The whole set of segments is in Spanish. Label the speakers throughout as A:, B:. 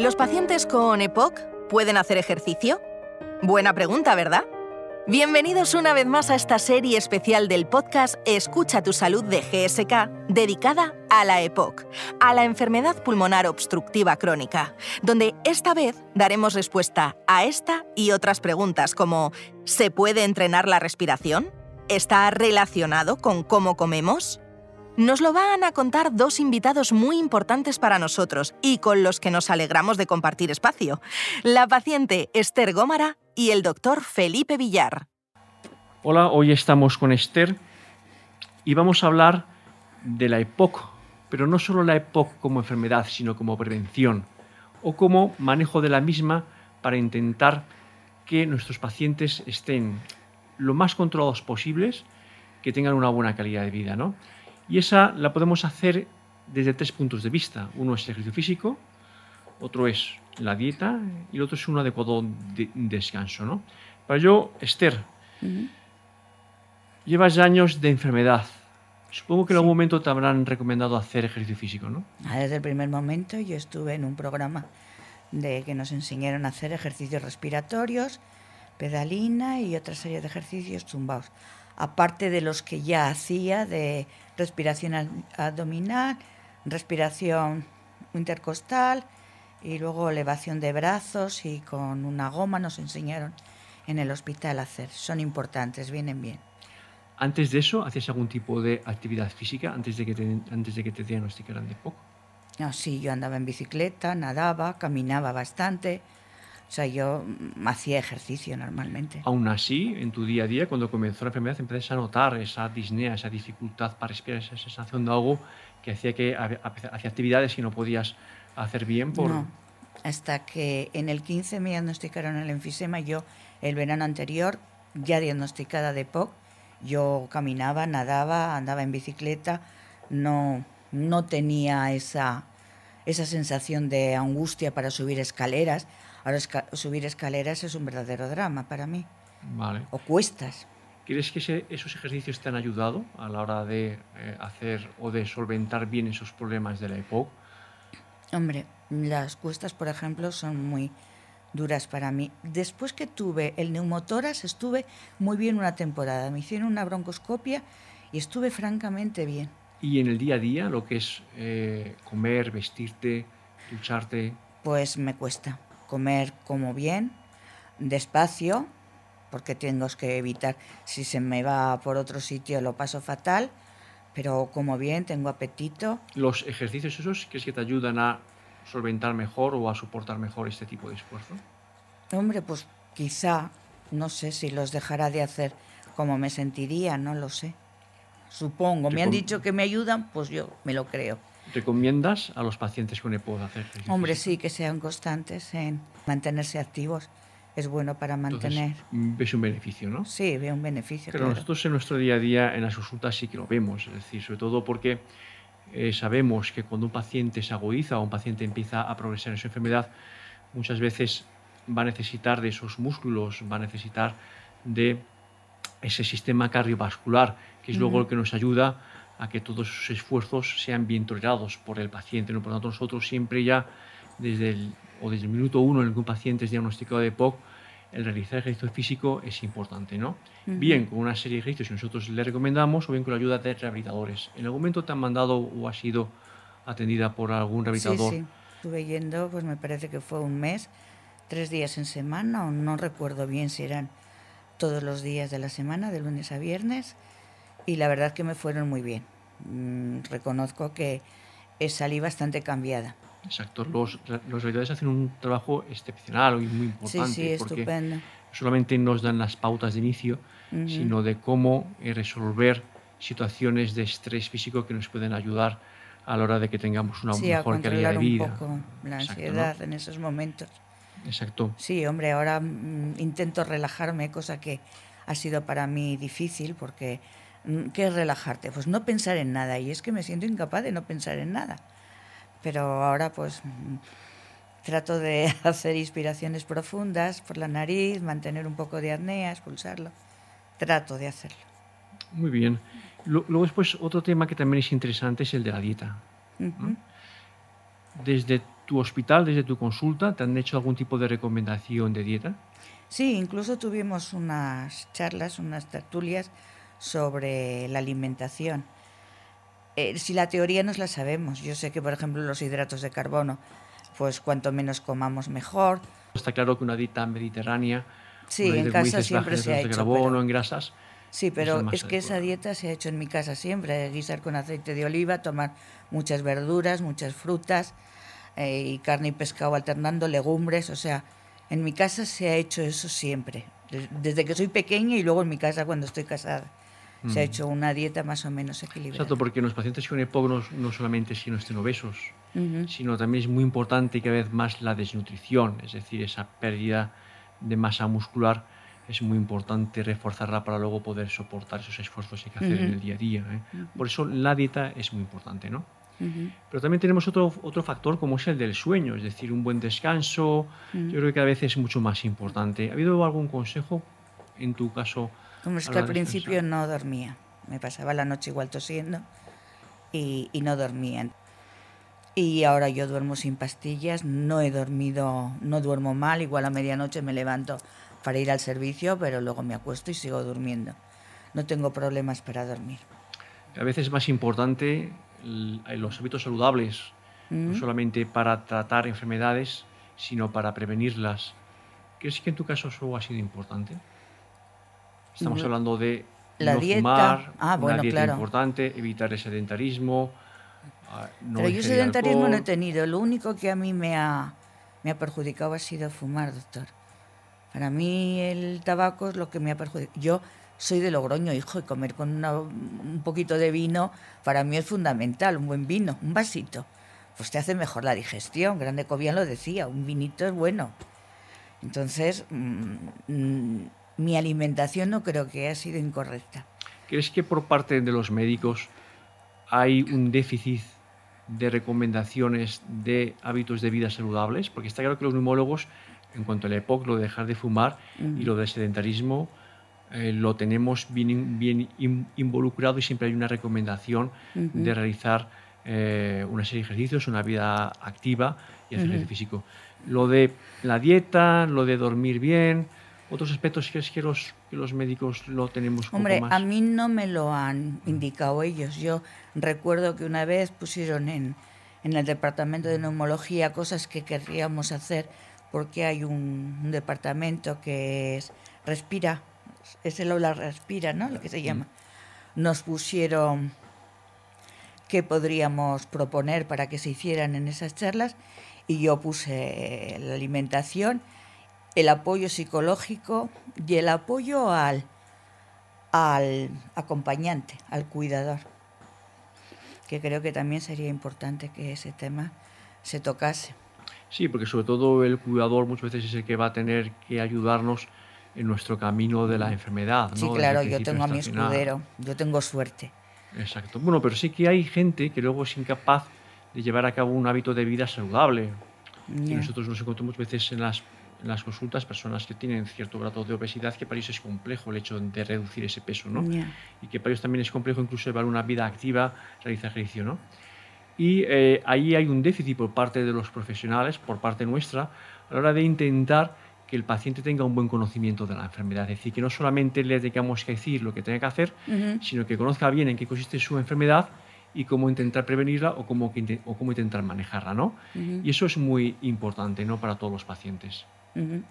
A: ¿Los pacientes con EPOC pueden hacer ejercicio? Buena pregunta, ¿verdad? Bienvenidos una vez más a esta serie especial del podcast Escucha tu salud de GSK, dedicada a la EPOC, a la enfermedad pulmonar obstructiva crónica, donde esta vez daremos respuesta a esta y otras preguntas como ¿se puede entrenar la respiración? ¿Está relacionado con cómo comemos? Nos lo van a contar dos invitados muy importantes para nosotros y con los que nos alegramos de compartir espacio. La paciente Esther Gómara y el doctor Felipe Villar.
B: Hola, hoy estamos con Esther y vamos a hablar de la EPOC, pero no solo la EPOC como enfermedad, sino como prevención o como manejo de la misma para intentar que nuestros pacientes estén lo más controlados posibles, que tengan una buena calidad de vida, ¿no? Y esa la podemos hacer desde tres puntos de vista. Uno es el ejercicio físico, otro es la dieta y el otro es un adecuado descanso. ¿no? Para yo, Esther, llevas años de enfermedad. Supongo que en algún momento te habrán recomendado hacer ejercicio físico, ¿no?
C: Ah, desde el primer momento yo estuve en un programa de que nos enseñaron a hacer ejercicios respiratorios, pedalina y otra serie de ejercicios tumbados aparte de los que ya hacía de respiración abdominal, respiración intercostal y luego elevación de brazos y con una goma nos enseñaron en el hospital a hacer. Son importantes, vienen bien.
B: ¿Antes de eso hacías algún tipo de actividad física antes de que te, antes de que te diagnosticaran de poco?
C: No, sí, yo andaba en bicicleta, nadaba, caminaba bastante, o sea, yo mm, hacía ejercicio normalmente.
B: Aún así, en tu día a día, cuando comenzó la enfermedad, empezaste a notar esa disnea, esa dificultad para respirar, esa sensación de algo que hacía que hacía actividades que no podías hacer bien por...
C: No, hasta que en el 15 me diagnosticaron el enfisema, yo el verano anterior, ya diagnosticada de POC, yo caminaba, nadaba, andaba en bicicleta, no, no tenía esa, esa sensación de angustia para subir escaleras, Ahora subir escaleras es un verdadero drama para mí.
B: Vale.
C: O cuestas.
B: ¿Crees que esos ejercicios te han ayudado a la hora de eh, hacer o de solventar bien esos problemas de la EPOC?
C: Hombre, las cuestas, por ejemplo, son muy duras para mí. Después que tuve el neumotoras, estuve muy bien una temporada. Me hicieron una broncoscopia y estuve francamente bien.
B: ¿Y en el día a día, lo que es eh, comer, vestirte, ducharte?
C: Pues me cuesta comer como bien, despacio, porque tengo que evitar, si se me va por otro sitio lo paso fatal, pero como bien, tengo apetito.
B: ¿Los ejercicios esos crees que te ayudan a solventar mejor o a soportar mejor este tipo de esfuerzo?
C: Hombre, pues quizá, no sé si los dejará de hacer como me sentiría, no lo sé. Supongo, me han dicho que me ayudan, pues yo me lo creo.
B: ¿Recomiendas a los pacientes con EPOC hacer ejercicio?
C: Hombre, sí, que sean constantes en mantenerse activos. Es bueno para mantener.
B: Entonces, ves un beneficio, ¿no?
C: Sí, veo un beneficio.
B: Pero nosotros en nuestro día a día, en las consultas, sí que lo vemos. Es decir, sobre todo porque eh, sabemos que cuando un paciente se agudiza o un paciente empieza a progresar en su enfermedad, muchas veces va a necesitar de esos músculos, va a necesitar de ese sistema cardiovascular, que es luego el que nos ayuda a que todos sus esfuerzos sean bien tolerados por el paciente. ¿no? Por lo tanto, nosotros siempre ya, desde el, o desde el minuto uno en el que un paciente es diagnosticado de POC, el realizar ejercicio físico es importante, ¿no? Bien con una serie de ejercicios que nosotros le recomendamos o bien con la ayuda de rehabilitadores. ¿En algún momento te han mandado o has sido atendida por algún rehabilitador?
C: Sí, sí. Estuve yendo, pues me parece que fue un mes, tres días en semana, o no recuerdo bien si eran todos los días de la semana, de lunes a viernes y la verdad que me fueron muy bien. Mm, reconozco que salí bastante cambiada.
B: Exacto, los, los realizadores hacen un trabajo excepcional y muy importante.
C: Sí, sí, estupendo. No
B: solamente nos dan las pautas de inicio, sino de cómo eh, resolver situaciones de estrés físico que nos pueden ayudar a la hora de que tengamos una mejor calidad de vida.
C: un poco la ansiedad en esos momentos.
B: Exacto.
C: Sí, hombre, ahora mm, intento relajarme, cosa que ha sido para mí difícil porque ¿Qué es relajarte? Pues no pensar en nada. Y es que me siento incapaz de no pensar en nada. Pero ahora pues mm, trato de hacer inspiraciones profundas por la nariz, mantener un poco de apnea, expulsarlo. Trato de hacerlo.
B: Muy bien. Luego después otro tema que también es interesante es el de la dieta. Desde tu hospital, desde tu consulta, te han hecho algún tipo de recomendación de dieta?
C: Sí, incluso tuvimos unas charlas, unas tertulias sobre la alimentación. Eh, si la teoría nos la sabemos, yo sé que, por ejemplo, los hidratos de carbono, pues cuanto menos comamos mejor.
B: Está claro que una dieta mediterránea,
C: sí, en casa siempre se ha hecho,
B: carbono, en grasas.
C: Sí, pero es, que esa dieta se ha hecho en mi casa siempre, guisar con aceite de oliva, tomar muchas verduras, muchas frutas eh, y carne y pescado alternando, legumbres, o sea, en mi casa se ha hecho eso siempre, desde que soy pequeña y luego en mi casa cuando estoy casada. Se ha hecho una dieta más o menos equilibrada.
B: Exacto, porque los pacientes con EPOC no, solamente si no estén obesos, sino también es muy importante cada vez más la desnutrición, es decir, esa pérdida de masa muscular es muy importante reforzarla para luego poder soportar esos esfuerzos que hay que hacer en el día a día. ¿eh? Por eso la dieta es muy importante, ¿no? Pero también tenemos otro, otro factor como es el del sueño, es decir, un buen descanso, yo creo que cada vez es mucho más importante. ¿Ha habido algún consejo en tu caso?
C: Como es que al principio no dormía, me pasaba la noche igual tosiendo y, y no dormía. Y ahora yo duermo sin pastillas, no he dormido, no duermo mal, igual a medianoche me levanto para ir al servicio, pero luego me acuesto y sigo durmiendo. No tengo problemas para dormir.
B: A veces es más importante los hábitos saludables, no mm. solamente para tratar enfermedades, sino para prevenirlas. ¿Crees que en tu caso eso ha sido importante? Estamos hablando de
C: la
B: no
C: dieta.
B: fumar,
C: ah,
B: una
C: bueno,
B: dieta
C: claro.
B: importante, evitar el sedentarismo. Ah, no
C: Pero yo sedentarismo
B: alcohol.
C: no he tenido. Lo único que a mí me ha, me ha perjudicado ha sido fumar, doctor. Para mí el tabaco es lo que me ha perjudicado. Yo soy de Logroño, hijo, y comer con una, un poquito de vino para mí es fundamental, un buen vino, un vasito. Pues te hace mejor la digestión. Grande Cobian lo decía, un vinito es bueno. Entonces, mmm, mmm, mi alimentación no creo que haya sido incorrecta.
B: ¿Crees que por parte de los médicos hay un déficit de recomendaciones de hábitos de vida saludables? Porque está claro que los neumólogos, en cuanto al EPOC, lo de dejar de fumar mm. y lo del sedentarismo, eh, lo tenemos bien, bien in, involucrado y siempre hay una recomendación uh -huh. de realizar eh, una serie de ejercicios, una vida activa y hacer uh -huh. ejercicio físico. Lo de la dieta, lo de dormir bien, otros aspectos que es que los, que los médicos lo tenemos un
C: Hombre,
B: poco más.
C: a mí no me lo han indicado ellos. Yo recuerdo que una vez pusieron en, en el departamento de neumología cosas que querríamos hacer porque hay un, un departamento que es respira es el aula respira, ¿no? Lo que se llama. Nos pusieron qué podríamos proponer para que se hicieran en esas charlas y yo puse la alimentación, el apoyo psicológico y el apoyo al, al acompañante, al cuidador, que creo que también sería importante que ese tema se tocase.
B: Sí, porque sobre todo el cuidador muchas veces es el que va a tener que ayudarnos en nuestro camino de la enfermedad.
C: Sí, claro, yo tengo a mi escudero, yo tengo suerte.
B: Exacto. Bueno, pero sí que hay gente que luego es incapaz de llevar a cabo un hábito de vida saludable. Yeah. Y nosotros nos encontramos muchas veces en las, en las consultas personas que tienen cierto grado de obesidad que para ellos es complejo el hecho de reducir ese peso, ¿no?
C: Yeah.
B: Y que para ellos también es complejo incluso llevar una vida activa, realizar ejercicio, ¿no? Y eh, ahí hay un déficit por parte de los profesionales, por parte nuestra, a la hora de intentar que el paciente tenga un buen conocimiento de la enfermedad. Es decir, que no solamente le tengamos que decir lo que tiene que hacer, uh -huh. sino que conozca bien en qué consiste su enfermedad y cómo intentar prevenirla o cómo, o cómo intentar manejarla. ¿no? Uh -huh. Y eso es muy importante ¿no? para todos los pacientes.
C: Uh -huh.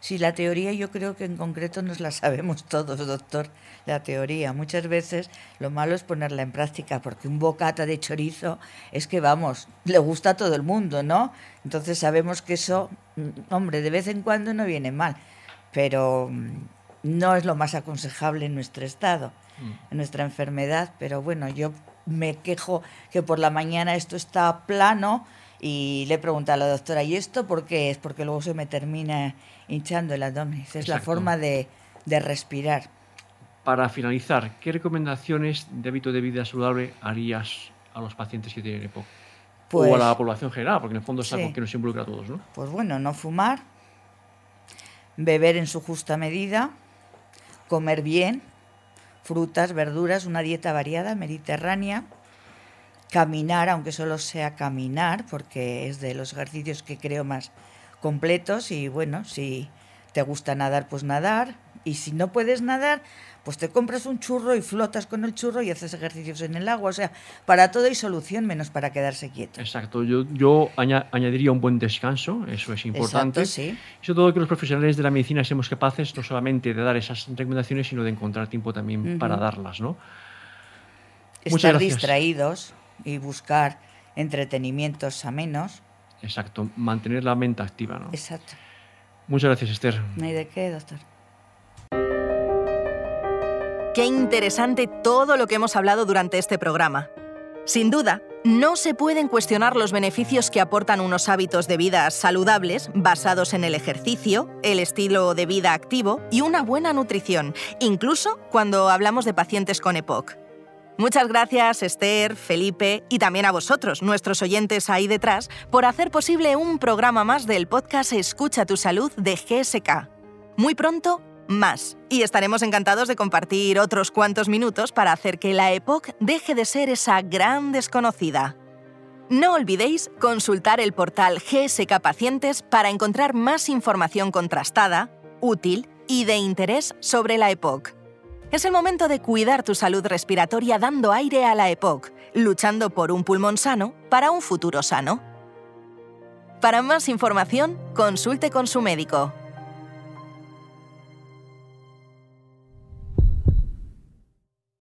C: Sí, la teoría yo creo que en concreto nos la sabemos todos, doctor, la teoría. Muchas veces lo malo es ponerla en práctica, porque un bocata de chorizo es que, vamos, le gusta a todo el mundo, ¿no? Entonces sabemos que eso, hombre, de vez en cuando no viene mal, pero no es lo más aconsejable en nuestro estado, en nuestra enfermedad. Pero bueno, yo me quejo que por la mañana esto está plano y le pregunto a la doctora, ¿y esto por qué es? Porque luego se me termina hinchando el abdomen. Es la forma de, de, respirar.
B: Para finalizar, ¿qué recomendaciones de hábito de vida saludable harías a los pacientes que tienen EPOC? Pues, o a la población general, porque en el fondo es sí. algo que nos involucra a todos, ¿no?
C: Pues bueno, no fumar, beber en su justa medida, comer bien, frutas, verduras, una dieta variada, mediterránea, caminar, aunque solo sea caminar, porque es de los ejercicios que creo más completos y bueno, si te gusta nadar, pues nadar, y si no puedes nadar, pues te compras un churro y flotas con el churro y haces ejercicios en el agua. O sea, para todo hay solución menos para quedarse quieto.
B: Exacto, yo, yo añadiría un buen descanso, eso es importante.
C: Exacto, sí.
B: Y sobre todo que los profesionales de la medicina seamos capaces no solamente de dar esas recomendaciones, sino de encontrar tiempo también para darlas, ¿no?
C: Estar distraídos y buscar entretenimientos amenos.
B: Exacto, mantener la mente activa, ¿no?
C: Exacto.
B: Muchas gracias, Esther.
C: No hay de qué, doctor.
A: Qué interesante todo lo que hemos hablado durante este programa. Sin duda, no se pueden cuestionar los beneficios que aportan unos hábitos de vida saludables basados en el ejercicio, el estilo de vida activo y una buena nutrición, incluso cuando hablamos de pacientes con EPOC. Muchas gracias Esther, Felipe y también a vosotros, nuestros oyentes ahí detrás, por hacer posible un programa más del podcast Escucha tu salud de GSK. Muy pronto, más. Y estaremos encantados de compartir otros cuantos minutos para hacer que la EPOC deje de ser esa gran desconocida. No olvidéis consultar el portal GSK Pacientes para encontrar más información contrastada, útil y de interés sobre la EPOC. Es el momento de cuidar tu salud respiratoria dando aire a la EPOC, luchando por un pulmón sano para un futuro sano. Para más información, consulte con su médico.